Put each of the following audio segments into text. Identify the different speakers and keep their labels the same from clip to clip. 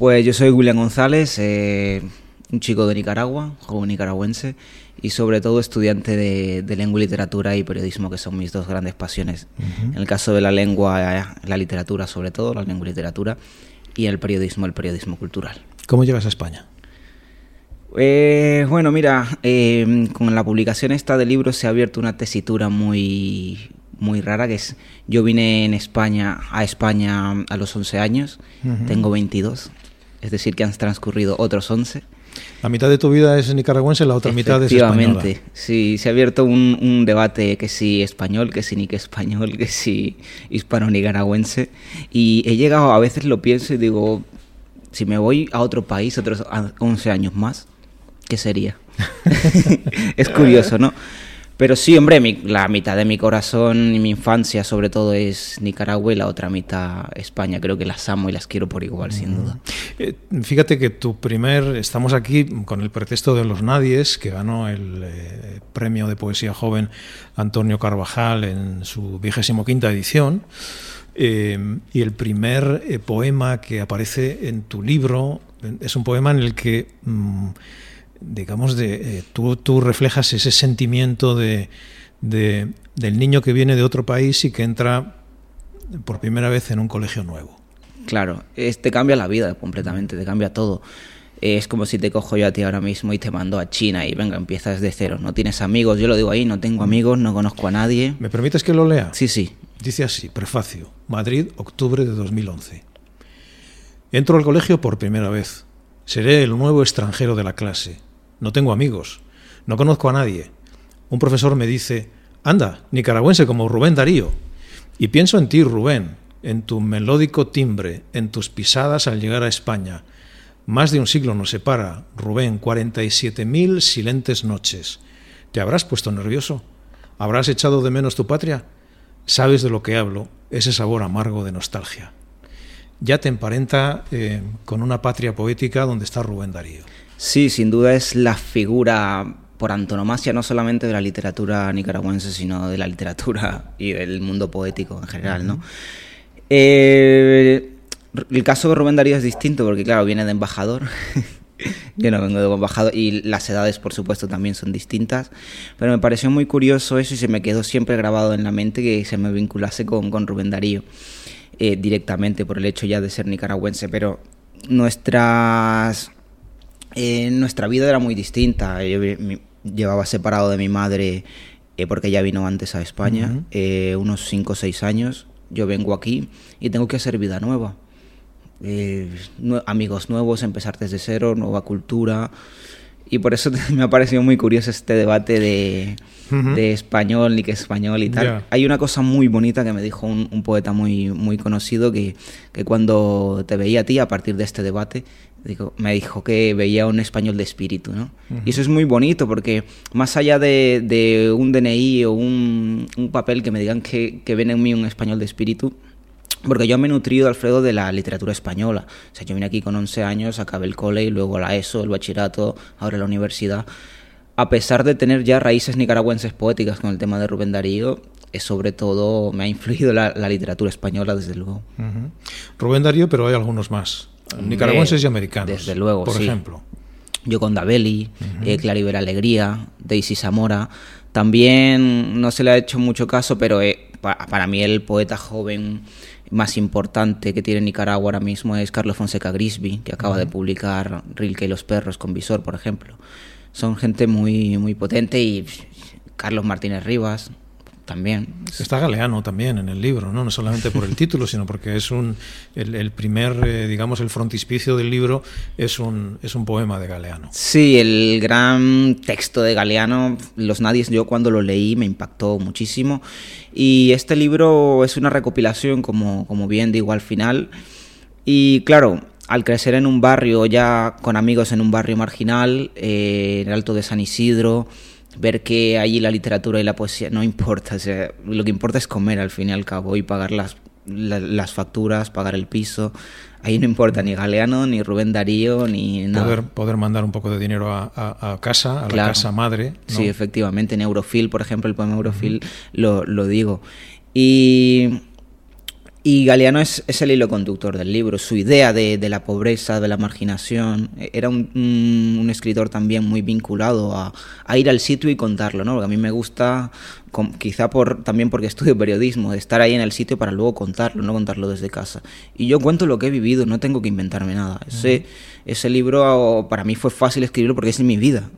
Speaker 1: Pues yo soy William González, eh, un chico de Nicaragua, joven nicaragüense, y sobre todo estudiante de, lengua y literatura y periodismo, que son mis dos grandes pasiones. En el caso de la lengua, la literatura sobre todo, la lengua y literatura, y el periodismo, el periodismo cultural.
Speaker 2: ¿Cómo llegas a España?
Speaker 1: Eh, bueno, mira, eh, con la publicación esta de libros se ha abierto una tesitura muy, muy rara, que es, yo vine en España, a España a los 11 años, tengo 22, es decir, que han transcurrido otros 11.
Speaker 2: La mitad de tu vida es nicaragüense, la otra mitad es española. Efectivamente,
Speaker 1: sí, se ha abierto un, un, debate que si español, que si ni que español, que si hispano-nicaragüense, y he llegado, a veces lo pienso y digo, si me voy a otro país, otros 11 años más, ¿qué sería? es curioso, ¿no? Pero sí, hombre, la mitad de mi corazón y mi infancia sobre todo es Nicaragua y la otra mitad España. Creo que las amo y las quiero por igual, sin duda.
Speaker 2: Eh, fíjate que tu primer, estamos aquí con el pretexto de Los Nadies, que ganó el eh, premio de poesía joven Antonio Carvajal en su vigésimo quinta edición. Eh, y el primer poema que aparece en tu libro es un poema en el que... Mm, digamos, de, eh, tú, tú, reflejas ese sentimiento de, del niño que viene de otro país y que entra por primera vez en un colegio nuevo.
Speaker 1: Claro, te cambia la vida completamente, te cambia todo. Es como si te cojo yo a ti ahora mismo y te mando a China y venga, empiezas de cero. No tienes amigos, yo lo digo ahí, no tengo amigos, no conozco a nadie.
Speaker 2: ¿Me permites que lo lea?
Speaker 1: Sí, sí.
Speaker 2: Dice así, prefacio, Madrid, octubre de 2011. Entro al colegio por primera vez. Seré el nuevo extranjero de la clase no tengo amigos, no conozco a nadie. Un profesor me dice, anda, nicaragüense como Rubén Darío. Y pienso en ti, Rubén, en tu melódico timbre, en tus pisadas al llegar a España. Más de un siglo nos separa, Rubén, 47.000 silentes noches. ¿Te habrás puesto nervioso? ¿Habrás echado de menos tu patria? Sabes de lo que hablo, ese sabor amargo de nostalgia. Ya te emparenta eh, con una patria poética donde está Rubén Darío.
Speaker 1: Sí, sin duda es la figura por antonomasia no solamente de la literatura nicaragüense, sino de la literatura y del mundo poético en general, ¿no? Eh, el caso de Rubén Darío es distinto porque, claro, viene de embajador. Yo no vengo de embajador y las edades, por supuesto, también son distintas. Pero me pareció muy curioso eso y se me quedó siempre grabado en la mente que se me vinculase con, con Rubén Darío eh, directamente por el hecho ya de ser nicaragüense. Pero nuestras eh, nuestra vida era muy distinta. Yo llevaba separado de mi madre eh, porque ella vino antes a España, eh, unos 5 o 6 años. Yo vengo aquí y tengo que hacer vida nueva. amigos nuevos, empezar desde cero, nueva cultura. Y por eso me ha parecido muy curioso este debate de, español ni que español y tal. Hay una cosa muy bonita que me dijo un, poeta muy, muy conocido que, que, cuando te veía a ti a partir de este debate, me dijo que veía un español de espíritu, ¿no? Y eso es muy bonito porque más allá de, un DNI o un, papel que me digan que, que ven en mí un español de espíritu, porque yo me he nutrido, Alfredo, de la literatura española. O sea, yo vine aquí con 11 años, acabé el cole y luego la ESO, el bachillerato, ahora la universidad. A pesar de tener ya raíces nicaragüenses poéticas con el tema de Rubén Darío, es sobre todo me ha influido la, literatura española, desde luego.
Speaker 2: Rubén Darío, pero hay algunos más. Nicaragüenses y americanos.
Speaker 1: Desde luego,
Speaker 2: por ejemplo.
Speaker 1: Yo con Dabeli, uh Claribel Alegría, Daisy Zamora. También no se le ha hecho mucho caso, pero eh, para mí el poeta joven más importante que tiene Nicaragua ahora mismo es Carlos Fonseca Grisby, que acaba de publicar Rilke y los perros con Visor, por ejemplo. Son gente muy, muy potente y Carlos Martínez Rivas, también.
Speaker 2: Está Galeano también en el libro, ¿no? No solamente por el título, sino porque es un el, primer, eh, digamos, el frontispicio del libro es un, es un poema de Galeano.
Speaker 1: Sí, el gran texto de Galeano, Los Nadies, yo cuando lo leí me impactó muchísimo. Y este libro es una recopilación, como, como bien digo al final. Y claro, al crecer en un barrio, ya con amigos en un barrio marginal, eh, en el Alto de San Isidro, ver que allí la literatura y la poesía no importa, lo que importa es comer al fin y al cabo y pagar las, las facturas, pagar el piso. Ahí no importa ni Galeano, ni Rubén Darío, ni nada.
Speaker 2: Poder, poder mandar un poco de dinero a, casa, a la casa madre.
Speaker 1: Sí, efectivamente. En Eurofil, por ejemplo, el poema Eurofil lo, lo digo. Y Y Galeano es, el hilo conductor del libro, su idea de, la pobreza, de la marginación. Era un, escritor también muy vinculado a, ir al sitio y contarlo, ¿no? Porque a mí me gusta, quizá por, también porque estudio periodismo, de estar ahí en el sitio para luego contarlo, no contarlo desde casa. Y yo cuento lo que he vivido, no tengo que inventarme nada. Ese, ese libro para mí fue fácil escribirlo porque es mi vida.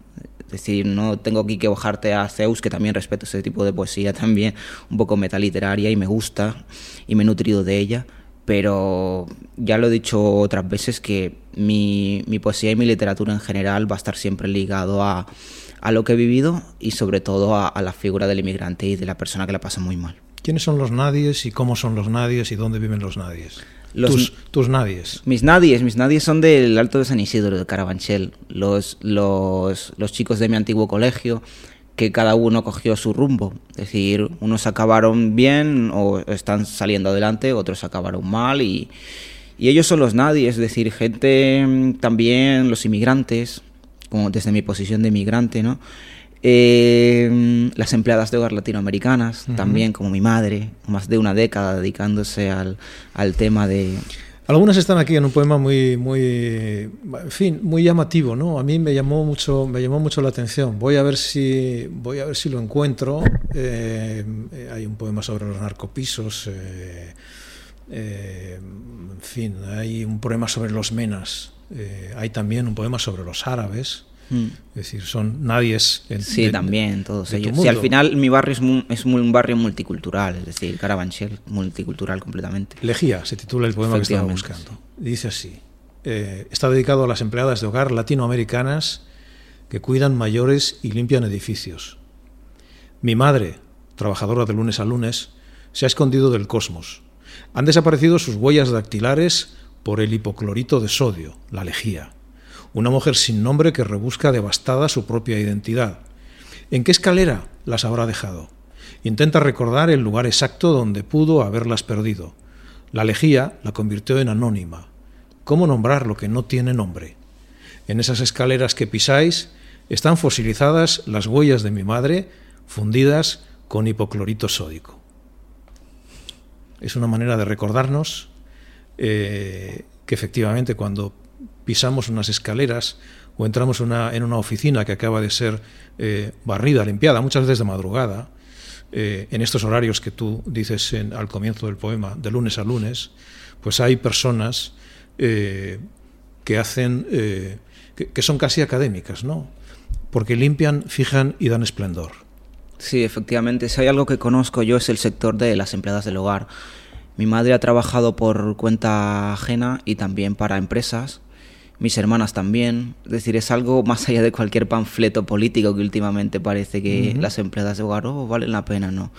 Speaker 1: Decir, no tengo aquí que bajarte a Zeus, que también respeto ese tipo de poesía también, un poco metaliteraria y me gusta y me he nutrido de ella, pero ya lo he dicho otras veces que mi, poesía y mi literatura en general va a estar siempre ligado a, lo que he vivido y sobre todo a, la figura del inmigrante y de la persona que la pasa muy mal.
Speaker 2: ¿Quiénes son los nadies y cómo son los nadies y dónde viven los nadies? Tus, tus, nadies.
Speaker 1: Mis nadies, mis nadies son del Alto de San Isidro, de Carabanchel. Los, los, los chicos de mi antiguo colegio, que cada uno cogió su rumbo. Es decir, unos acabaron bien o están saliendo adelante, otros acabaron mal y, y ellos son los nadies, es decir, gente mm, también, los inmigrantes, como desde mi posición de inmigrante, ¿no? Eh, las empleadas de hogar latinoamericanas, también como mi madre, más de una década dedicándose al, al, tema de...
Speaker 2: Algunas están aquí en un poema muy, muy, en fin, muy llamativo, ¿no? A mí me llamó mucho, me llamó mucho la atención. Voy a ver si, voy a ver si lo encuentro. Eh, hay un poema sobre los narcopisos. Eh, en fin, hay un poema sobre los menas. hay también un poema sobre los árabes. Mm. Es decir, son nadie es...
Speaker 1: sí, también, todos ellos. Sí, al final mi barrio es, muy, un barrio multicultural, es decir, Carabanchel, multicultural completamente.
Speaker 2: Lejía, se titula el poema que estaba buscando. Dice así, eh, está dedicado a las empleadas de hogar latinoamericanas que cuidan mayores y limpian edificios. Mi madre, trabajadora de lunes a lunes, se ha escondido del cosmos. Han desaparecido sus huellas dactilares por el hipoclorito de sodio, la lejía una mujer sin nombre que rebusca devastada su propia identidad. ¿En qué escalera las habrá dejado? Intenta recordar el lugar exacto donde pudo haberlas perdido. La lejía la convirtió en anónima. ¿Cómo nombrar lo que no tiene nombre? En esas escaleras que pisáis están fosilizadas las huellas de mi madre, fundidas con hipoclorito sódico. Es una manera de recordarnos eh, que efectivamente cuando pisamos unas escaleras o entramos una, en una oficina que acaba de ser eh, barrida, limpiada, muchas veces de madrugada, eh, en estos horarios que tú dices al comienzo del poema, de lunes a lunes, pues hay personas eh, que hacen, que, que, son casi académicas, ¿no? Porque limpian, fijan y dan esplendor.
Speaker 1: Sí, efectivamente. Si hay algo que conozco yo es el sector de las empleadas del hogar. Mi madre ha trabajado por cuenta ajena y también para empresas mis hermanas también. Es decir, es algo más allá de cualquier panfleto político que últimamente parece que las empleadas de hogar oh, valen la pena, ¿no?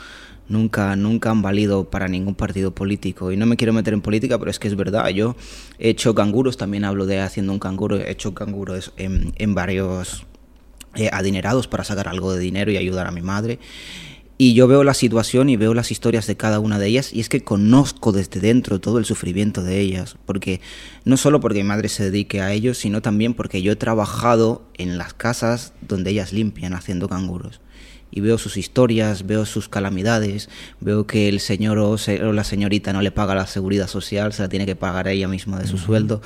Speaker 1: Nunca, nunca han valido para ningún partido político. Y no me quiero meter en política, pero es que es verdad. Yo he hecho canguros, también hablo de haciendo un canguro, he hecho canguros en, en varios eh, adinerados para sacar algo de dinero y ayudar a mi madre. Y yo veo la situación y veo las historias de cada una de ellas y es que conozco desde dentro todo el sufrimiento de ellas, porque no solo porque mi madre se dedique a ello, sino también porque yo he trabajado en las casas donde ellas limpian haciendo canguros. Y veo sus historias, veo sus calamidades, veo que el señor o, la señorita no le paga la seguridad social, se la tiene que pagar ella misma de su sueldo.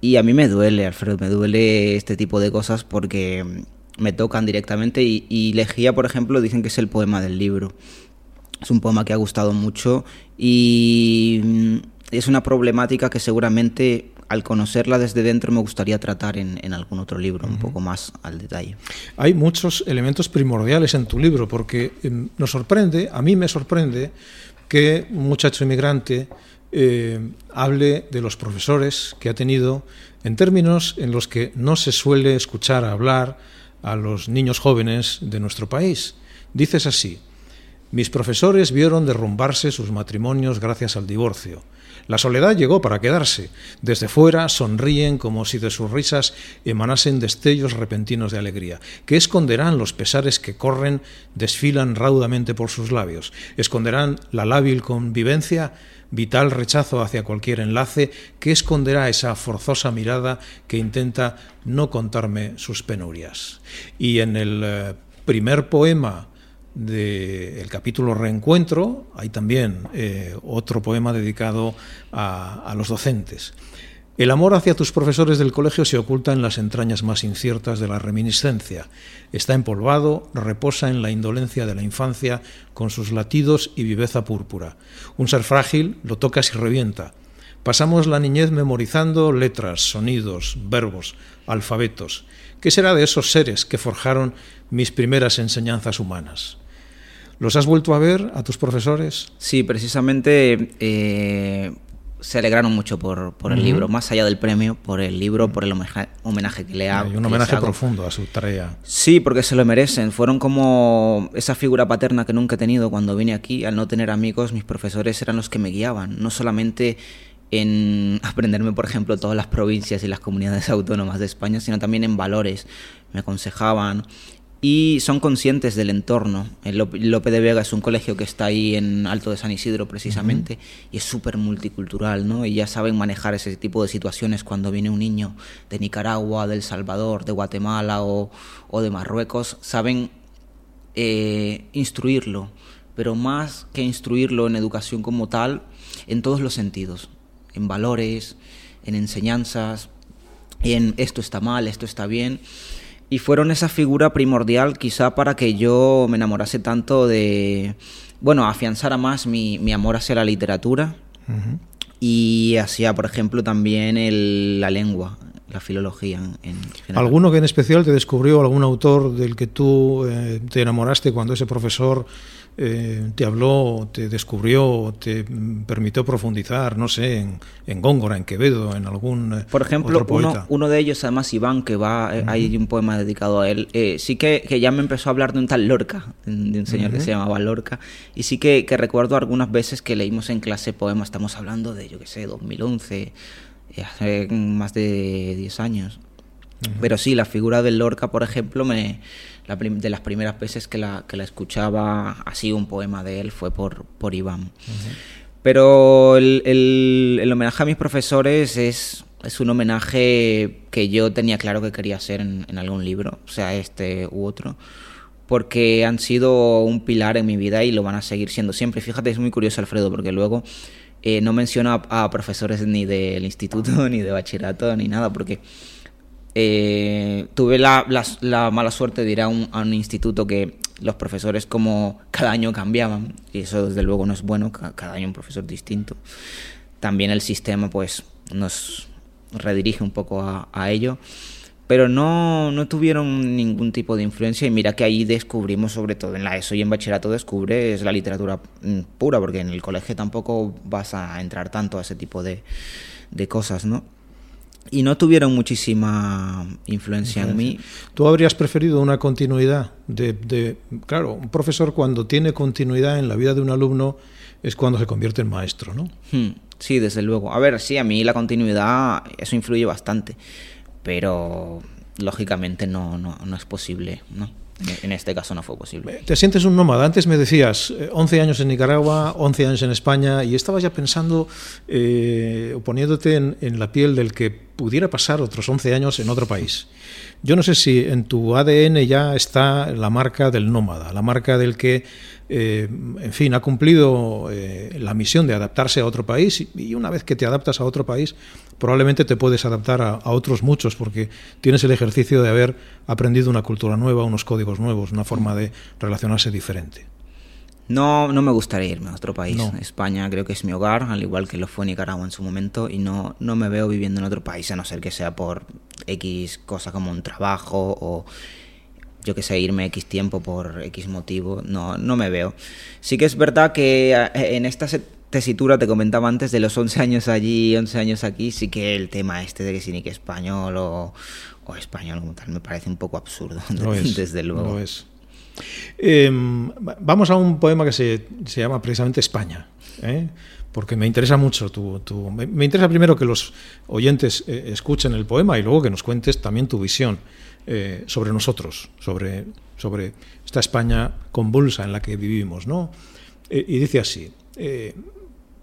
Speaker 1: Y a mí me duele, Alfredo, me duele este tipo de cosas porque me tocan directamente y, y Legía, por ejemplo, dicen que es el poema del libro. Es un poema que ha gustado mucho y mm, es una problemática que seguramente al conocerla desde dentro me gustaría tratar en, algún otro libro, un poco más al detalle.
Speaker 2: Hay muchos elementos primordiales en tu libro porque em, nos sorprende, a mí me sorprende, que un muchacho inmigrante eh, hable de los profesores que ha tenido en términos en los que no se suele escuchar hablar a los niños jóvenes de nuestro país. Dices así, mis profesores vieron derrumbarse sus matrimonios gracias al divorcio. La soledad llegó para quedarse. Desde fuera sonríen como si de sus risas emanasen destellos repentinos de alegría. ¿Qué esconderán los pesares que corren, desfilan raudamente por sus labios? ¿Esconderán la lábil convivencia? Vital rechazo hacia cualquier enlace que esconderá esa forzosa mirada que intenta no contarme sus penurias. Y en el eh, primer poema del capítulo Reencuentro hay también eh, otro poema dedicado a, los docentes. El amor hacia tus profesores del colegio se oculta en las entrañas más inciertas de la reminiscencia. Está empolvado, reposa en la indolencia de la infancia con sus latidos y viveza púrpura. Un ser frágil lo tocas y revienta. Pasamos la niñez memorizando letras, sonidos, verbos, alfabetos. ¿Qué será de esos seres que forjaron mis primeras enseñanzas humanas? ¿Los has vuelto a ver a tus profesores?
Speaker 1: Sí, precisamente eh, se alegraron mucho por, el libro, más allá del premio, por el libro, por el homenaje, que le hago.
Speaker 2: Un homenaje profundo a su tarea.
Speaker 1: Sí, porque se lo merecen. Fueron como esa figura paterna que nunca he tenido cuando vine aquí. Al no tener amigos, mis profesores eran los que me guiaban. No solamente en aprenderme, por ejemplo, todas las provincias y las comunidades autónomas de España, sino también en valores. Me aconsejaban y son conscientes del entorno. El Lope de Vega es un colegio que está ahí en Alto de San Isidro precisamente y es súper multicultural, ¿no? Y ya saben manejar ese tipo de situaciones cuando viene un niño de Nicaragua, de El Salvador, de Guatemala o, de Marruecos, saben eh, instruirlo, pero más que instruirlo en educación como tal, en todos los sentidos, en valores, en enseñanzas, en esto está mal, esto está bien y fueron esa figura primordial quizá para que yo me enamorase tanto de, bueno, afianzara más mi, mi amor hacia la literatura y hacia, por ejemplo, también el, la lengua, la filología en,
Speaker 2: general. ¿Alguno que en especial te descubrió, algún autor del que tú eh, te enamoraste cuando ese profesor eh, te habló, te descubrió, te permitió profundizar, no sé, en, Góngora, en Quevedo, en algún
Speaker 1: eh, Por ejemplo, Uno, uno, de ellos, además Iván, que va, eh, hay un poema dedicado a él, sí que, que, ya me empezó a hablar de un tal Lorca, de un señor que se llamaba Lorca, y sí que, que, recuerdo algunas veces que leímos en clase poemas, estamos hablando de, yo qué sé, 2011, hace más de 10 años. Pero sí, la figura del Lorca, por ejemplo, me de las primeras veces que la, que la escuchaba así un poema de él fue por, por Iván. Pero el, el, homenaje a mis profesores es, es un homenaje que yo tenía claro que quería hacer en, en, algún libro, sea este u otro, porque han sido un pilar en mi vida y lo van a seguir siendo siempre. Fíjate, es muy curioso Alfredo, porque luego eh, no menciono a, a profesores ni del instituto, ni de bachillerato, ni nada, porque eh, tuve la, mala suerte de ir a un, instituto que los profesores como cada año cambiaban y eso desde luego no es bueno, cada año un profesor distinto. También el sistema pues nos redirige un poco a, ello, pero no, no, tuvieron ningún tipo de influencia y mira que ahí descubrimos sobre todo en la ESO y en bachillerato descubres la literatura mm, pura porque en el colegio tampoco vas a entrar tanto a ese tipo de, de cosas, ¿no? Y no tuvieron muchísima influencia en mí.
Speaker 2: ¿Tú habrías preferido una continuidad? De, claro, un profesor cuando tiene continuidad en la vida de un alumno es cuando se convierte en maestro, ¿no?
Speaker 1: Hmm, sí, desde luego. A ver, sí, a mí la continuidad, eso influye bastante, pero lógicamente no, no, no es posible, ¿no? En este caso no fue posible.
Speaker 2: Te sientes un nómada. Antes me decías 11 eh, años en Nicaragua, 11 años en España y estabas ya pensando, eh, poniéndote en, en, la piel del que pudiera pasar otros 11 años en otro país. Yo no sé si en tu ADN ya está la marca del nómada, la marca del que, eh, en fin, ha cumplido eh, la misión de adaptarse a otro país y una vez que te adaptas a otro país, probablemente te puedes adaptar a, otros muchos porque tienes el ejercicio de haber aprendido una cultura nueva, unos códigos nuevos, una forma de relacionarse diferente.
Speaker 1: No, no me gustaría irme a otro país. España creo que es mi hogar, al igual que lo fue Nicaragua en su momento, y no, no me veo viviendo en otro país, a no ser que sea por X cosa como un trabajo o yo que sé, irme X tiempo por X motivo. No, no me veo. Sí que es verdad que eh, en esta tesitura te comentaba antes de los 11 años allí, 11 años aquí, sí que el tema este de que si ni que español o, o español como tal me parece un poco absurdo, desde luego.
Speaker 2: es. Em, vamos a un poema que se, llama precisamente España. ¿eh? porque me interesa mucho tu, me, interesa primero que los oyentes eh, escuchen el poema y luego que nos cuentes también tu visión eh, sobre nosotros, sobre, sobre esta España convulsa en la que vivimos, ¿no? y dice así: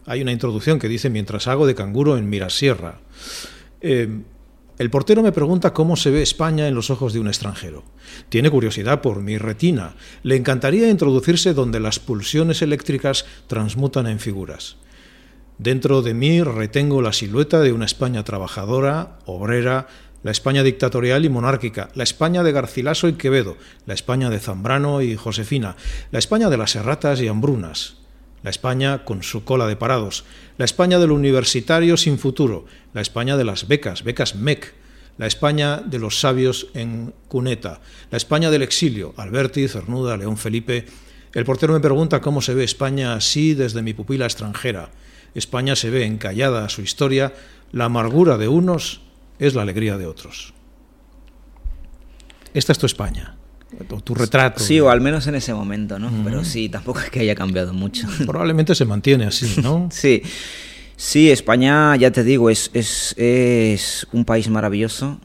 Speaker 2: hay una introducción que dice mientras hago de canguro en Mirasierra. El portero me pregunta cómo se ve España en los ojos de un extranjero. Tiene curiosidad por mi retina. Le encantaría introducirse donde las pulsiones eléctricas transmutan en figuras. Dentro de mí retengo la silueta de una España trabajadora, obrera, la España dictatorial y monárquica, la España de Garcilaso y Quevedo, la España de Zambrano y Josefina, la España de las erratas y hambrunas, la España con su cola de parados, la España del universitario sin futuro, la España de las becas, becas MEC, la España de los sabios en cuneta, la España del exilio, Alberti, Cernuda, León Felipe. El portero me pregunta cómo se ve España así desde mi pupila extranjera. España se ve encallada a su historia, la amargura de unos es la alegría de otros. Esta es tu España, tu retrato.
Speaker 1: Sí, o al menos en ese momento, ¿no? Pero sí, tampoco es que haya cambiado mucho.
Speaker 2: Probablemente se mantiene así, ¿no?
Speaker 1: sí. Sí, España, ya te digo, es, es, es un país maravilloso,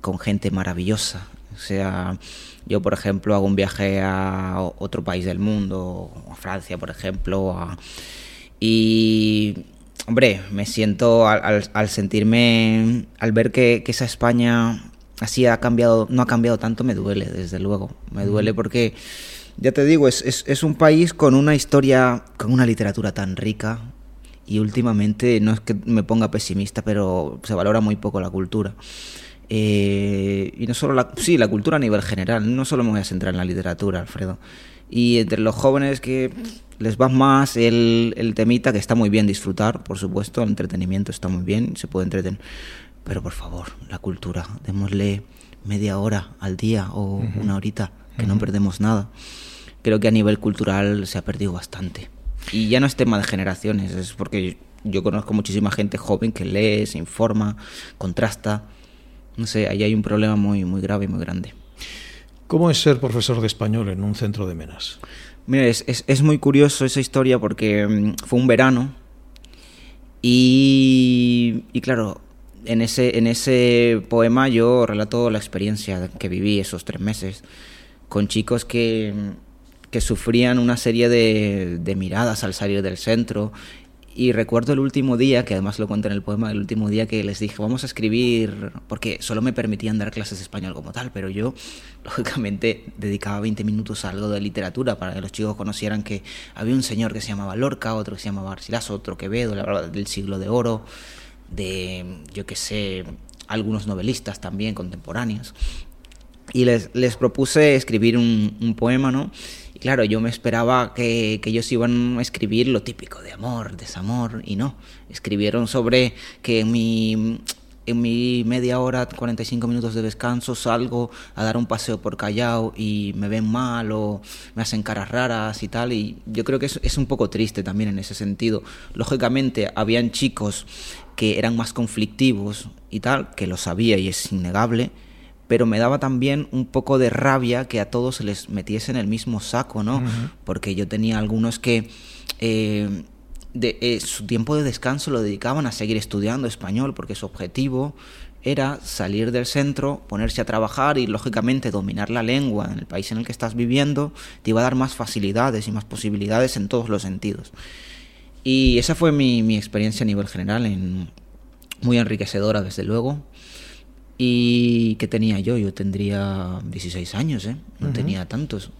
Speaker 1: con gente maravillosa. O sea, yo, por ejemplo, hago un viaje a otro país del mundo, a Francia, por ejemplo, a y, hombre, me siento al, sentirme, al ver que, esa España así ha cambiado, no ha cambiado tanto, me duele, desde luego. Me duele porque, ya te digo, es, es, un país con una historia, con una literatura tan rica. Y últimamente, no es que me ponga pesimista, pero se valora muy poco la cultura. Eh, y no solo la, sí, la cultura a nivel general, no solo me voy a centrar en la literatura, Alfredo. Y entre los jóvenes que les va más el, el temita, que está muy bien disfrutar, por supuesto, el entretenimiento está muy bien, se puede entretener. Pero por favor, la cultura, démosle media hora al día o una horita, que no perdemos nada. Creo que a nivel cultural se ha perdido bastante. Y ya no es tema de generaciones, es porque yo conozco muchísima gente joven que lee, se informa, contrasta. No sé, ahí hay un problema muy, muy grave y muy grande.
Speaker 2: ¿Cómo es ser profesor de español en un centro de menas?
Speaker 1: Mira, es, es, muy curioso esa historia porque mm, fue un verano y, y, claro, en ese, en ese poema yo relato la experiencia que viví esos tres meses con chicos que, que sufrían una serie de, miradas al salir del centro. Y recuerdo el último día, que además lo cuento en el poema, el último día que les dije, vamos a escribir, porque solo me permitían dar clases de español como tal, pero yo, lógicamente, dedicaba 20 minutos a algo de literatura para que los chicos conocieran que había un señor que se llamaba Lorca, otro que se llamaba Garcilaso, otro Quevedo, la verdad, del siglo de oro, de, yo qué sé, algunos novelistas también contemporáneos. Y les, les propuse escribir un, un poema, ¿no? claro, yo me esperaba que, ellos iban a escribir lo típico de amor, desamor, y no. Escribieron sobre que mi, en mi media hora, 45 minutos de descanso, salgo a dar un paseo por Callao y me ven mal o me hacen caras raras y tal. Y yo creo que es, es un poco triste también en ese sentido. Lógicamente, habían chicos que eran más conflictivos y tal, que lo sabía y es innegable pero me daba también un poco de rabia que a todos se les metiese en el mismo saco, ¿no? Porque yo tenía algunos que eh, de, eh, su tiempo de descanso lo dedicaban a seguir estudiando español, porque su objetivo era salir del centro, ponerse a trabajar y lógicamente dominar la lengua en el país en el que estás viviendo te iba a dar más facilidades y más posibilidades en todos los sentidos. Y esa fue mi, mi experiencia a nivel general, en, muy enriquecedora desde luego. ¿Y qué tenía yo? Yo tendría 16 años, ¿eh? No tenía tantos.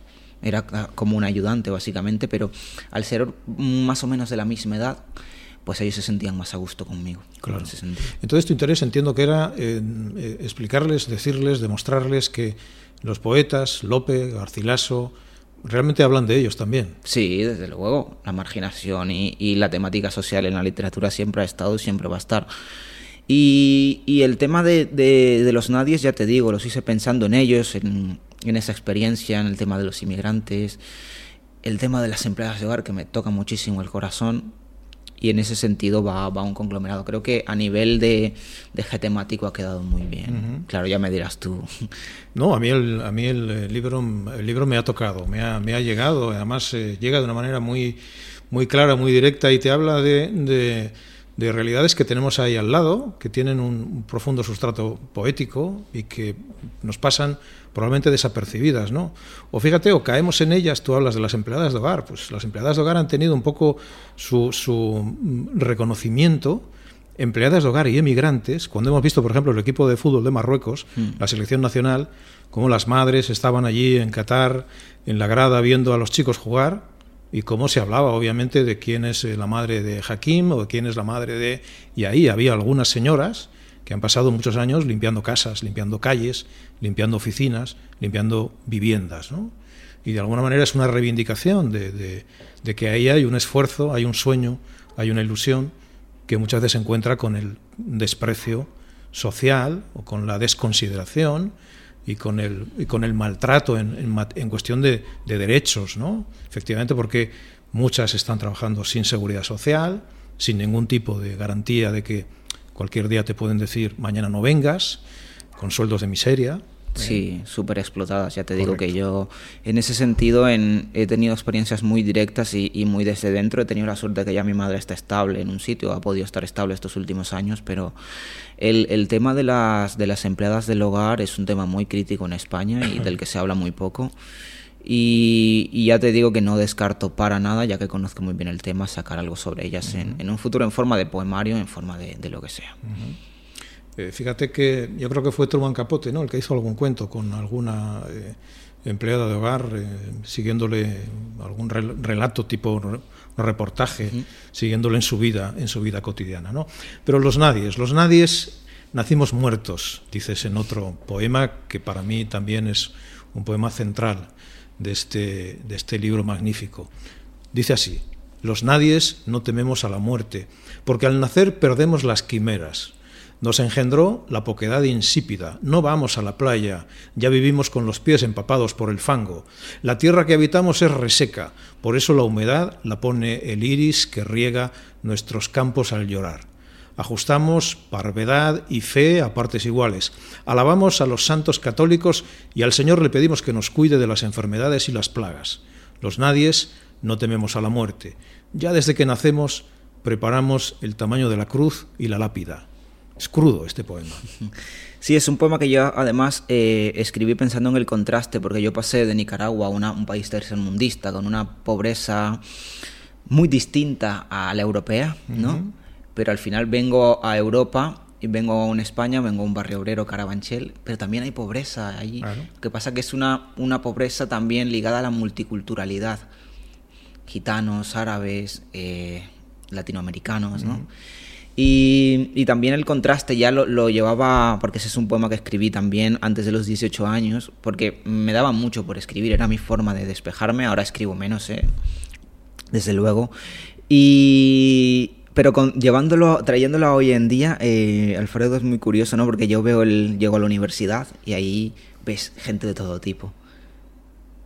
Speaker 1: Era como un ayudante, básicamente, pero al ser más o menos de la misma edad, pues ellos se sentían más a gusto conmigo.
Speaker 2: Claro. Entonces tu interés entiendo que era eh, explicarles, decirles, demostrarles que los poetas, Lope, Garcilaso, realmente hablan de ellos también.
Speaker 1: Sí, desde luego. La marginación y, y la temática social en la literatura siempre ha estado y siempre va a estar. Y, el tema de, los nadies, ya te digo, los hice pensando en ellos, en, esa experiencia, en el tema de los inmigrantes, el tema de las empleadas de hogar, que me toca muchísimo el corazón. Y en ese sentido va, va un conglomerado. Creo que a nivel de, de temático ha quedado muy bien. Claro, ya me dirás tú.
Speaker 2: No, a mí el, a mí el, libro, el libro me ha tocado, me ha, me ha llegado. Además, eh, llega de una manera muy, muy clara, muy directa y te habla de de realidades que tenemos ahí al lado, que tienen un, profundo sustrato poético y que nos pasan probablemente desapercibidas, ¿no? O fíjate, o caemos en ellas, tú hablas de las empleadas de hogar, pues las empleadas de hogar han tenido un poco su, su reconocimiento empleadas de hogar y emigrantes, cuando hemos visto, por ejemplo, el equipo de fútbol de Marruecos, mm. la selección nacional, cómo las madres estaban allí en Qatar, en la grada, viendo a los chicos jugar, y cómo se hablaba, obviamente, de quién es eh, la madre de Hakim o de quién es la madre de... Y ahí había algunas señoras que han pasado muchos años limpiando casas, limpiando calles, limpiando oficinas, limpiando viviendas, ¿no? Y de alguna manera es una reivindicación de, de que ahí hay un esfuerzo, hay un sueño, hay una ilusión que muchas veces se encuentra con el desprecio social o con la desconsideración y con el, y con el maltrato en, en, cuestión de, de, derechos, ¿no? Efectivamente, porque muchas están trabajando sin seguridad social, sin ningún tipo de garantía de que cualquier día te pueden decir mañana no vengas, con sueldos de miseria.
Speaker 1: Sí, súper explotadas. Ya te digo que yo, en ese sentido, en, he tenido experiencias muy directas y, muy desde dentro. He tenido la suerte de que ya mi madre está estable en un sitio, ha podido estar estable estos últimos años, pero el, el tema de las, de las empleadas del hogar es un tema muy crítico en España y del que se habla muy poco. Y, ya te digo que no descarto para nada, ya que conozco muy bien el tema, sacar algo sobre ellas en, en, un futuro en forma de poemario, en forma de, de lo que sea.
Speaker 2: Eh, fíjate que yo creo que fue Truman Capote, ¿no? El que hizo algún cuento con alguna eh, empleada de hogar, eh, siguiéndole algún relato tipo reportaje, siguiéndole en su vida, en su vida cotidiana, ¿no? Pero los nadies, los nadies nacimos muertos, dices en otro poema que para mí también es un poema central de este, de este libro magnífico. Dice así: Los nadies no tememos a la muerte, porque al nacer perdemos las quimeras nos engendró la poquedad insípida. No vamos a la playa, ya vivimos con los pies empapados por el fango. La tierra que habitamos es reseca, por eso la humedad la pone el iris que riega nuestros campos al llorar. Ajustamos parvedad y fe a partes iguales. Alabamos a los santos católicos y al Señor le pedimos que nos cuide de las enfermedades y las plagas. Los nadies no tememos a la muerte. Ya desde que nacemos preparamos el tamaño de la cruz y la lápida. Es crudo este poema.
Speaker 1: Sí, es un poema que yo además eh, escribí pensando en el contraste, porque yo pasé de Nicaragua a un país tercermundista, con una pobreza muy distinta a la europea, ¿no? Pero al final vengo a Europa y vengo a una España, vengo a un barrio obrero, Carabanchel, pero también hay pobreza allí. Lo que pasa que es una, una pobreza también ligada a la multiculturalidad. Gitanos, árabes, eh, latinoamericanos, ¿no? Y, también el contraste ya lo, llevaba, porque ese es un poema que escribí también antes de los 18 años, porque me daba mucho por escribir, era mi forma de despejarme, ahora escribo menos, ¿eh? desde luego. Y, pero con, llevándolo, trayéndolo a hoy en día, eh, Alfredo es muy curioso, ¿no? Porque yo veo el, llego a la universidad y ahí ves gente de todo tipo.